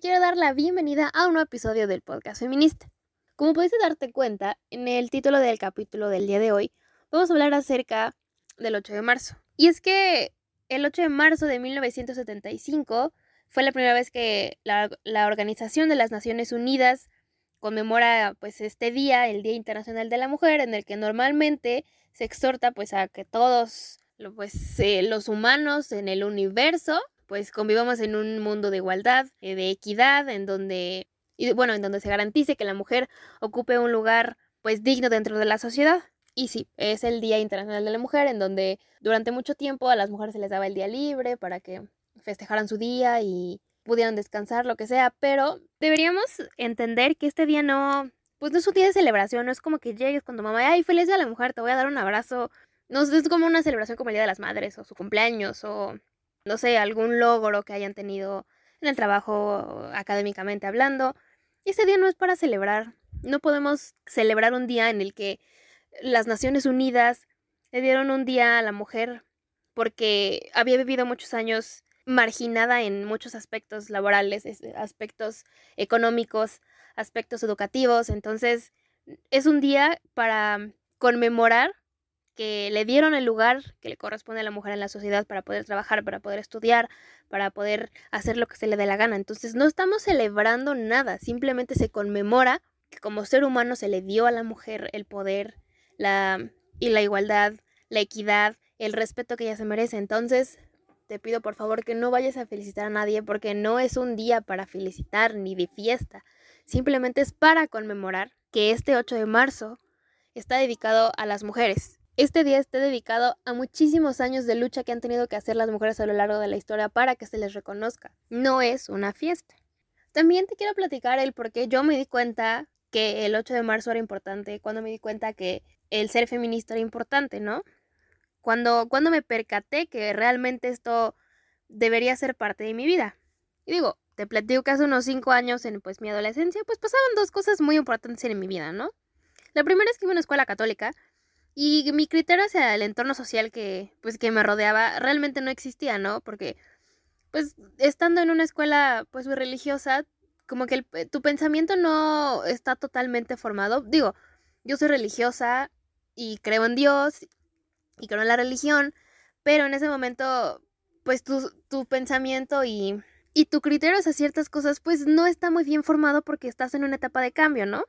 quiero dar la bienvenida a un nuevo episodio del podcast feminista. Como pudiste darte cuenta, en el título del capítulo del día de hoy, vamos a hablar acerca del 8 de marzo. Y es que el 8 de marzo de 1975 fue la primera vez que la, la Organización de las Naciones Unidas conmemora pues este día, el Día Internacional de la Mujer, en el que normalmente se exhorta pues a que todos pues, eh, los humanos en el universo pues convivamos en un mundo de igualdad, eh, de equidad, en donde, y, bueno, en donde se garantice que la mujer ocupe un lugar pues digno dentro de la sociedad. Y sí, es el Día Internacional de la Mujer, en donde durante mucho tiempo a las mujeres se les daba el día libre para que festejaran su día y pudieran descansar, lo que sea, pero deberíamos entender que este día no, pues no es un día de celebración, no es como que llegues con tu mamá, ay, feliz día de la mujer, te voy a dar un abrazo, no es como una celebración como el Día de las Madres o su cumpleaños o no sé, algún logro que hayan tenido en el trabajo académicamente hablando. Ese día no es para celebrar. No podemos celebrar un día en el que las Naciones Unidas le dieron un día a la mujer porque había vivido muchos años marginada en muchos aspectos laborales, aspectos económicos, aspectos educativos. Entonces, es un día para conmemorar que le dieron el lugar que le corresponde a la mujer en la sociedad para poder trabajar, para poder estudiar, para poder hacer lo que se le dé la gana. Entonces no estamos celebrando nada, simplemente se conmemora que como ser humano se le dio a la mujer el poder la, y la igualdad, la equidad, el respeto que ella se merece. Entonces te pido por favor que no vayas a felicitar a nadie porque no es un día para felicitar ni de fiesta, simplemente es para conmemorar que este 8 de marzo está dedicado a las mujeres este día esté dedicado a muchísimos años de lucha que han tenido que hacer las mujeres a lo largo de la historia para que se les reconozca. No es una fiesta. También te quiero platicar el por qué yo me di cuenta que el 8 de marzo era importante, cuando me di cuenta que el ser feminista era importante, ¿no? Cuando, cuando me percaté que realmente esto debería ser parte de mi vida. Y digo, te platico que hace unos 5 años en pues mi adolescencia, pues pasaban dos cosas muy importantes en mi vida, ¿no? La primera es que iba a una escuela católica y mi criterio hacia el entorno social que, pues, que me rodeaba realmente no existía, ¿no? Porque, pues, estando en una escuela, pues, muy religiosa, como que eh, tu pensamiento no está totalmente formado. Digo, yo soy religiosa y creo en Dios y creo en la religión, pero en ese momento, pues, tu, tu pensamiento y, y tu criterio hacia ciertas cosas, pues, no está muy bien formado porque estás en una etapa de cambio, ¿no?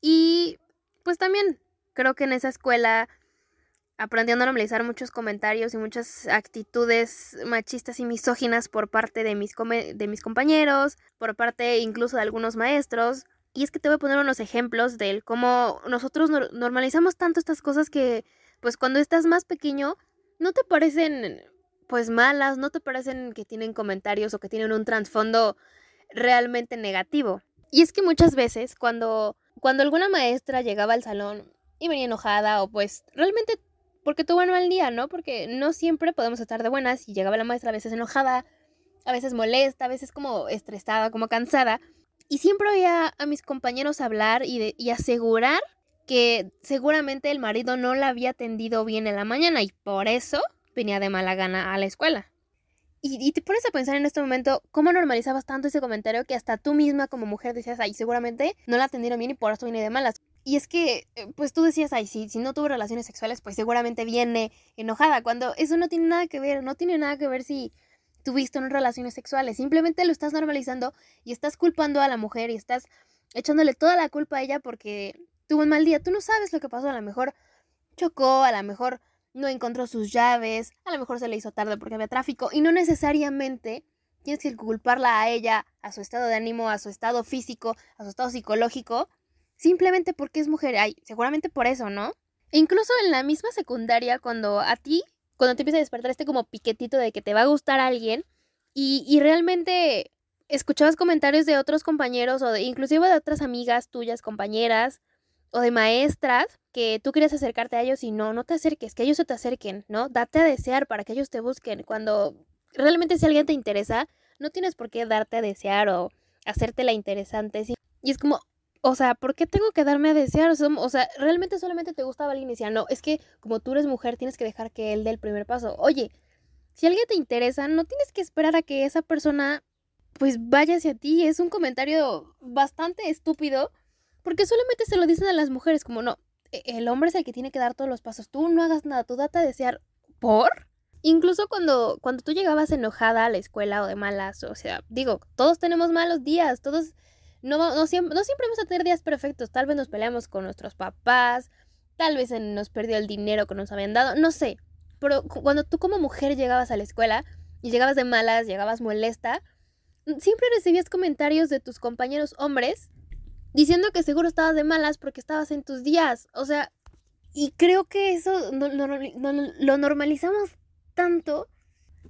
Y, pues, también creo que en esa escuela aprendí a normalizar muchos comentarios y muchas actitudes machistas y misóginas por parte de mis, de mis compañeros, por parte incluso de algunos maestros. Y es que te voy a poner unos ejemplos de cómo nosotros normalizamos tanto estas cosas que, pues cuando estás más pequeño, no te parecen, pues malas, no te parecen que tienen comentarios o que tienen un trasfondo realmente negativo. Y es que muchas veces cuando, cuando alguna maestra llegaba al salón y venía enojada o pues realmente porque tuvo un mal día, ¿no? Porque no siempre podemos estar de buenas y llegaba la maestra a veces enojada, a veces molesta, a veces como estresada, como cansada. Y siempre oía a mis compañeros hablar y, asegurar que seguramente el marido no la había atendido bien en la mañana y por eso venía de mala gana a la escuela. Y, y, te pones a pensar en este momento cómo normalizabas tanto ese comentario que hasta tú misma como mujer decías, ay, seguramente no la atendieron bien y por eso viene de malas. Y es que, eh, pues tú decías, ay, si, si no tuvo relaciones sexuales, pues seguramente viene enojada, cuando eso no tiene nada que ver, no tiene nada que ver si tuviste unas relaciones sexuales, simplemente lo estás normalizando y estás culpando a la mujer y estás echándole toda la culpa a ella porque tuvo un mal día, tú no sabes lo que pasó, a lo mejor chocó, a lo mejor no encontró sus llaves, a lo mejor se le hizo tarde porque había tráfico y no necesariamente tienes que culparla a ella, a su estado de ánimo, a su estado físico, a su estado psicológico simplemente porque es mujer. Ay, seguramente por eso, ¿no? E incluso en la misma secundaria, cuando a ti, cuando te empieza a despertar este como piquetito de que te va a gustar alguien y, y realmente escuchabas comentarios de otros compañeros o de, inclusive de otras amigas tuyas, compañeras o de maestras que tú quieres acercarte a ellos y no, no te acerques, que ellos se te acerquen, ¿no? Date a desear para que ellos te busquen. Cuando realmente si alguien te interesa, no tienes por qué darte a desear o hacerte la interesante. Y es como, o sea, ¿por qué tengo que darme a desear? O sea, realmente solamente te gustaba alguien y decía, no, es que como tú eres mujer tienes que dejar que él dé el primer paso. Oye, si alguien te interesa, no tienes que esperar a que esa persona pues vaya hacia ti. Es un comentario bastante estúpido porque solamente se lo dicen a las mujeres como no, e, el hombre es el que tiene que dar todos los pasos. Tú no hagas nada, tú date a desear por. Incluso cuando, cuando tú llegabas enojada a la escuela o de malas, o sea, digo, todos tenemos malos días, todos no, no, siempre, no siempre vamos a tener días perfectos, tal vez nos peleamos con nuestros papás, tal vez nos perdió el dinero que nos habían dado, no sé, pero cuando tú como mujer llegabas a la escuela y llegabas de malas, llegabas molesta, siempre recibías comentarios de tus compañeros hombres diciendo que seguro estabas de malas porque estabas en tus días, o sea, y creo que eso lo normalizamos tanto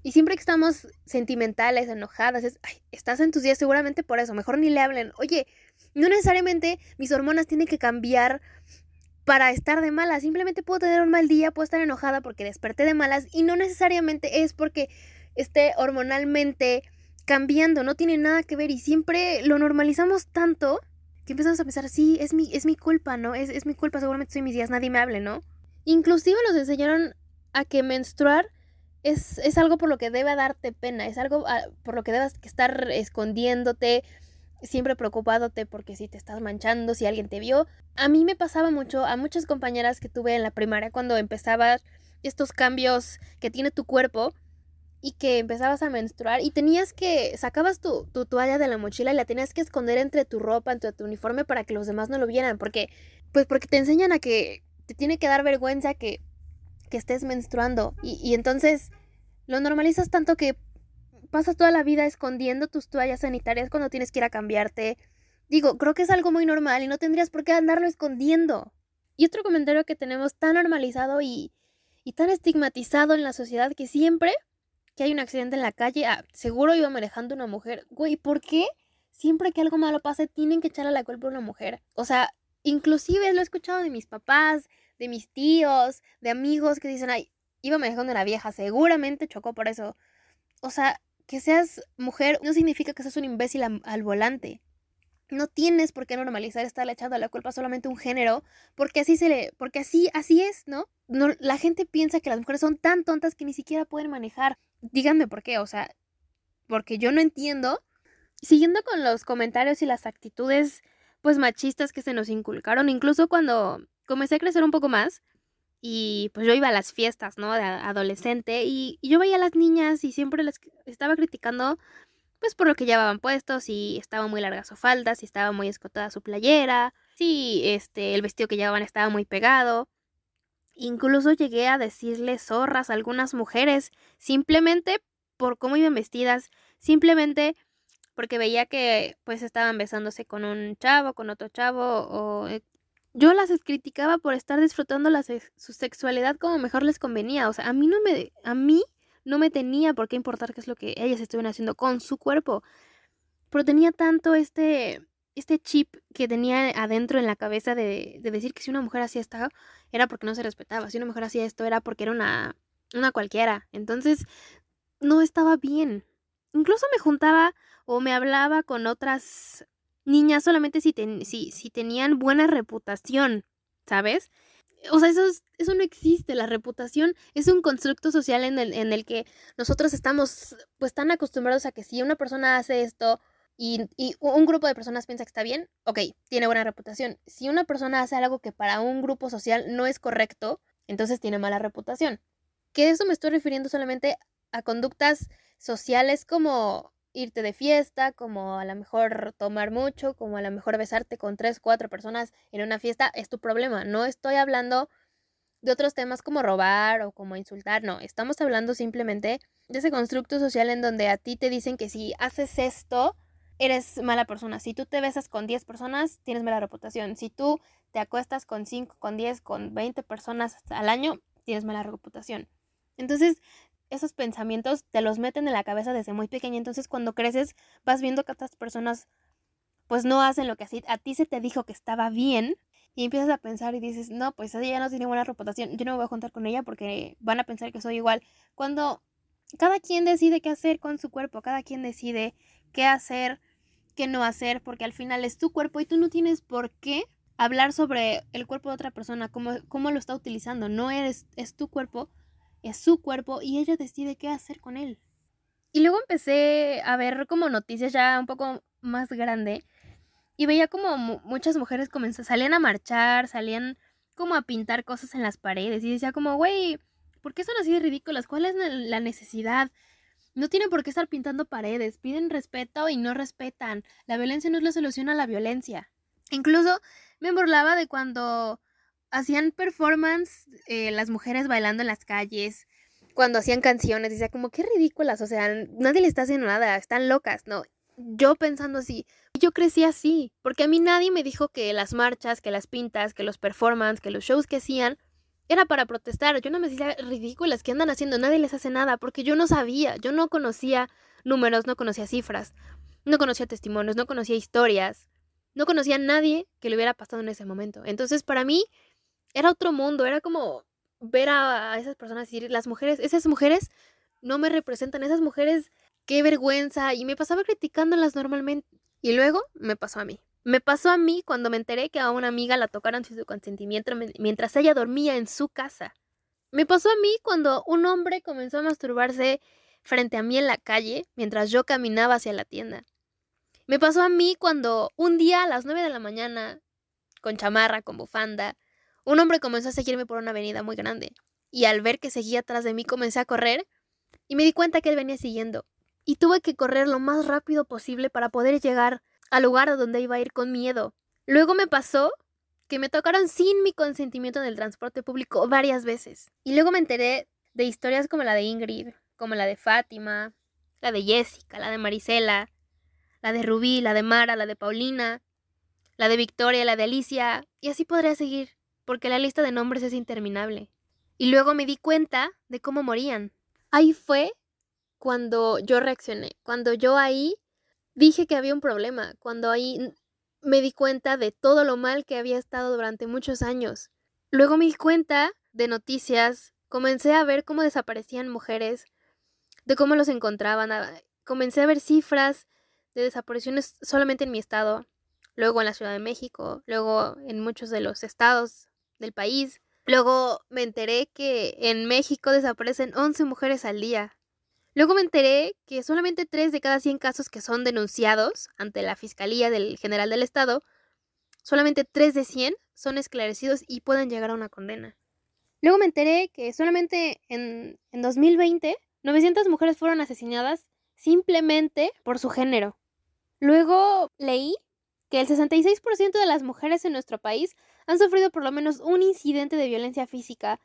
y siempre que estamos sentimentales, enojadas, estás en tus días seguramente por eso, mejor ni le hablen. Oye, no necesariamente mis hormonas tienen que cambiar para estar de malas, simplemente puedo tener un mal día, puedo estar enojada porque desperté de malas y no necesariamente es porque esté hormonalmente cambiando, no tiene nada que ver y siempre lo normalizamos tanto que empezamos a pensar, sí, es mi, es mi culpa, ¿no? Es, es mi culpa, seguramente soy mis días, nadie me hable, ¿no? Inclusive nos enseñaron a que menstruar es, algo por lo que debe darte pena, es algo ah, por lo que debes estar escondiéndote, siempre preocupándote porque si te estás manchando, si alguien te vio. A mí me pasaba mucho, a muchas compañeras que tuve en la primaria cuando empezaba estos cambios que tiene tu cuerpo y que empezabas a menstruar y tenías que, sacabas tu, tu toalla de la mochila y la tenías que esconder entre tu ropa, entre tu uniforme para que los demás no lo vieran, porque, pues porque te enseñan a que te tiene que dar vergüenza que que estés menstruando. Y, entonces lo normalizas tanto que pasas toda la vida escondiendo tus toallas sanitarias cuando tienes que ir a cambiarte. Digo, creo que es algo muy normal y no tendrías por qué andarlo escondiendo. Y otro comentario que tenemos tan normalizado y, y tan estigmatizado en la sociedad que siempre que hay un accidente en la calle, ah, seguro iba manejando una mujer. Güey, ¿por qué siempre que algo malo pase tienen que echarle la culpa a una mujer? O sea, inclusive lo he escuchado de mis papás, de mis tíos, de amigos que dicen, ay, iba manejando una vieja, seguramente chocó por eso. O sea, que seas mujer no significa que seas un imbécil al volante. No tienes por qué normalizar estarle echando la culpa solamente a un género, porque así se le, porque así, así es, ¿no? ¿no? La gente piensa que las mujeres son tan tontas que ni siquiera pueden manejar. Díganme por qué, o sea, porque yo no entiendo. Siguiendo con los comentarios y las actitudes pues machistas que se nos inculcaron, incluso cuando comencé a crecer un poco más y pues yo iba a las fiestas, ¿no? De adolescente y, yo veía a las niñas y siempre las estaba criticando pues por lo que llevaban puestos, si estaba muy larga su falda, si estaba muy escotada su playera, si este el vestido que llevaban estaba muy pegado. Incluso llegué a decirle zorras a algunas mujeres simplemente por cómo iban vestidas, simplemente porque veía que pues estaban besándose con un chavo, con otro chavo o eh, yo las criticaba por estar disfrutando la su sexualidad como mejor les convenía. O sea, a mí no me, a mí no me tenía por qué importar qué es lo que ellas estuvieran haciendo con su cuerpo. Pero tenía tanto este, este chip que tenía adentro en la cabeza de, de decir que si una mujer hacía esto era porque no se respetaba. Si una mujer hacía esto era porque era una, una cualquiera. Entonces, no estaba bien. Incluso me juntaba o me hablaba con otras niñas solamente si, si, si tenían buena reputación, ¿sabes? O sea, eso, eso no existe. La reputación es un constructo social en el, en el que nosotros estamos pues tan acostumbrados a que si una persona hace esto y, y, un grupo de personas piensa que está bien, ok, tiene buena reputación. Si una persona hace algo que para un grupo social no es correcto, entonces tiene mala reputación. Que eso me estoy refiriendo solamente a conductas sociales como irte de fiesta, como a lo mejor tomar mucho, como a lo mejor besarte con tres, cuatro personas en una fiesta, es tu problema. No estoy hablando de otros temas como robar o como insultar, no, estamos hablando simplemente de ese constructo social en donde a ti te dicen que si haces esto, eres mala persona. Si tú te besas con 10 personas, tienes mala reputación. Si tú te acuestas con 5, con 10, con 20 personas al año, tienes mala reputación. Entonces, esos pensamientos te los meten en la cabeza desde muy pequeña. Entonces cuando creces vas viendo que otras personas pues no hacen lo que así a ti se te dijo que estaba bien y empiezas a pensar y dices, no, pues ella ya no tiene buena reputación, yo no me voy a juntar con ella porque van a pensar que soy igual. Cuando cada quien decide qué hacer con su cuerpo, cada quien decide qué hacer, qué no hacer, porque al final es tu cuerpo y tú no tienes por qué hablar sobre el cuerpo de otra persona, cómo, cómo lo está utilizando, no eres, es tu cuerpo es su cuerpo y ella decide qué hacer con él. Y luego empecé a ver como noticias ya un poco más grande y veía como muchas mujeres comenzaban, salían a marchar, salían como a pintar cosas en las paredes y decía como, güey, ¿por qué son así de ridículas? ¿Cuál es la necesidad? No tienen por qué estar pintando paredes, piden respeto y no respetan. La violencia no es la solución a la violencia. Incluso me burlaba de cuando hacían performance eh, las mujeres bailando en las calles, cuando hacían canciones, decía como qué ridículas, o sea, nadie le está haciendo nada, están locas, ¿no? Yo pensando así, yo crecí así, porque a mí nadie me dijo que las marchas, que las pintas, que los performances, que los shows que hacían era para protestar. Yo no me decía ridículas, ¿qué andan haciendo? Nadie les hace nada, porque yo no sabía, yo no conocía números, no conocía cifras, no conocía testimonios, no conocía historias, no conocía a nadie que le hubiera pasado en ese momento. Entonces, para mí, era otro mundo, era como ver a, esas personas decir, las mujeres, esas mujeres no me representan, esas mujeres, qué vergüenza, y me pasaba criticándolas normalmente. Y luego me pasó a mí. Me pasó a mí cuando me enteré que a una amiga la tocaron sin su consentimiento mientras ella dormía en su casa. Me pasó a mí cuando un hombre comenzó a masturbarse frente a mí en la calle mientras yo caminaba hacia la tienda. Me pasó a mí cuando un día a las nueve de la mañana, con chamarra, con bufanda, un hombre comenzó a seguirme por una avenida muy grande, y al ver que seguía atrás de mí comencé a correr y me di cuenta que él venía siguiendo, y tuve que correr lo más rápido posible para poder llegar al lugar a donde iba a ir con miedo. Luego me pasó que me tocaron sin mi consentimiento en el transporte público varias veces. Y luego me enteré de historias como la de Ingrid, como la de Fátima, la de Jessica, la de Marisela, la de Rubí, la de Mara, la de Paulina, la de Victoria, la de Alicia, y así podría seguir porque la lista de nombres es interminable. Y luego me di cuenta de cómo morían. Ahí fue cuando yo reaccioné, cuando yo ahí dije que había un problema, cuando ahí me di cuenta de todo lo mal que había estado durante muchos años. Luego me di cuenta de noticias, comencé a ver cómo desaparecían mujeres, de cómo los encontraban, comencé a ver cifras de desapariciones solamente en mi estado, luego en la Ciudad de México, luego en muchos de los estados del país. Luego me enteré que en México desaparecen 11 mujeres al día. Luego me enteré que solamente 3 de cada 100 casos que son denunciados ante la Fiscalía del General del Estado, solamente 3 de 100 son esclarecidos y pueden llegar a una condena. Luego me enteré que solamente en, en 2020 900 mujeres fueron asesinadas simplemente por su género. Luego leí que el 66% de las mujeres en nuestro país han sufrido por lo menos un incidente de violencia física,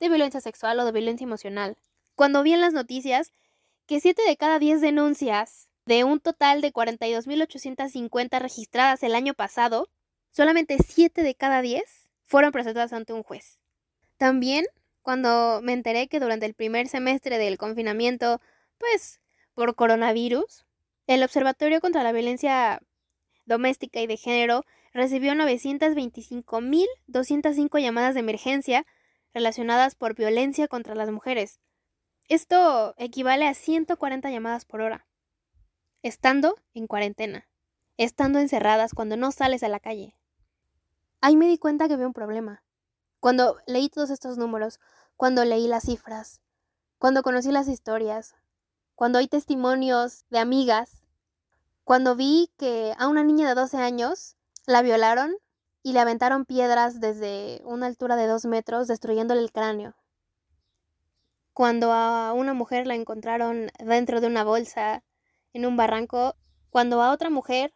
de violencia sexual o de violencia emocional. Cuando vi en las noticias que 7 de cada 10 denuncias de un total de 42.850 registradas el año pasado, solamente 7 de cada 10 fueron presentadas ante un juez. También, cuando me enteré que durante el primer semestre del confinamiento, pues por coronavirus, el Observatorio contra la Violencia doméstica y de género recibió 925.205 llamadas de emergencia relacionadas por violencia contra las mujeres. Esto equivale a 140 llamadas por hora. Estando en cuarentena, estando encerradas cuando no sales a la calle. Ahí me di cuenta que había un problema. Cuando leí todos estos números, cuando leí las cifras, cuando conocí las historias, cuando hay testimonios de amigas cuando vi que a una niña de 12 años la violaron y le aventaron piedras desde una altura de dos metros, destruyéndole el cráneo. Cuando a una mujer la encontraron dentro de una bolsa en un barranco, cuando a otra mujer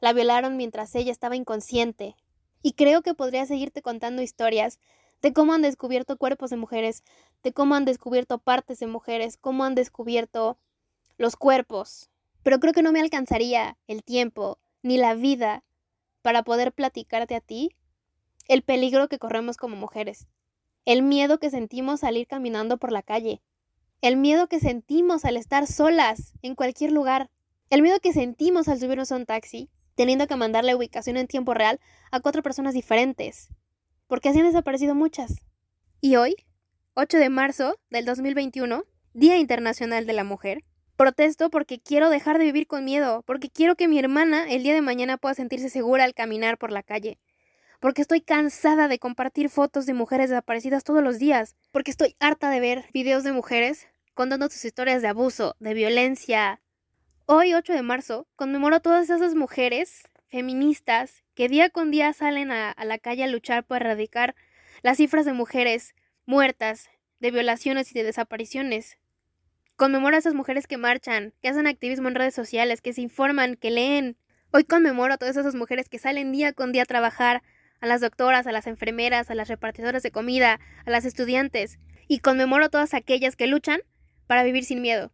la violaron mientras ella estaba inconsciente. Y creo que podría seguirte contando historias de cómo han descubierto cuerpos de mujeres, de cómo han descubierto partes de mujeres, cómo han descubierto los cuerpos pero creo que no me alcanzaría el tiempo ni la vida para poder platicarte a ti el peligro que corremos como mujeres, el miedo que sentimos al ir caminando por la calle, el miedo que sentimos al estar solas en cualquier lugar, el miedo que sentimos al subirnos a un taxi, teniendo que mandar la ubicación en tiempo real a cuatro personas diferentes, porque así han desaparecido muchas. Y hoy, 8 de marzo del 2021, Día Internacional de la Mujer, Protesto porque quiero dejar de vivir con miedo, porque quiero que mi hermana el día de mañana pueda sentirse segura al caminar por la calle, porque estoy cansada de compartir fotos de mujeres desaparecidas todos los días, porque estoy harta de ver videos de mujeres contando sus historias de abuso, de violencia. Hoy, 8 de marzo, conmemoro a todas esas mujeres feministas que día con día salen a, a la calle a luchar por erradicar las cifras de mujeres muertas, de violaciones y de desapariciones. Conmemoro a esas mujeres que marchan, que hacen activismo en redes sociales, que se informan, que leen. Hoy conmemoro a todas esas mujeres que salen día con día a trabajar, a las doctoras, a las enfermeras, a las repartidoras de comida, a las estudiantes, y conmemoro a todas aquellas que luchan para vivir sin miedo.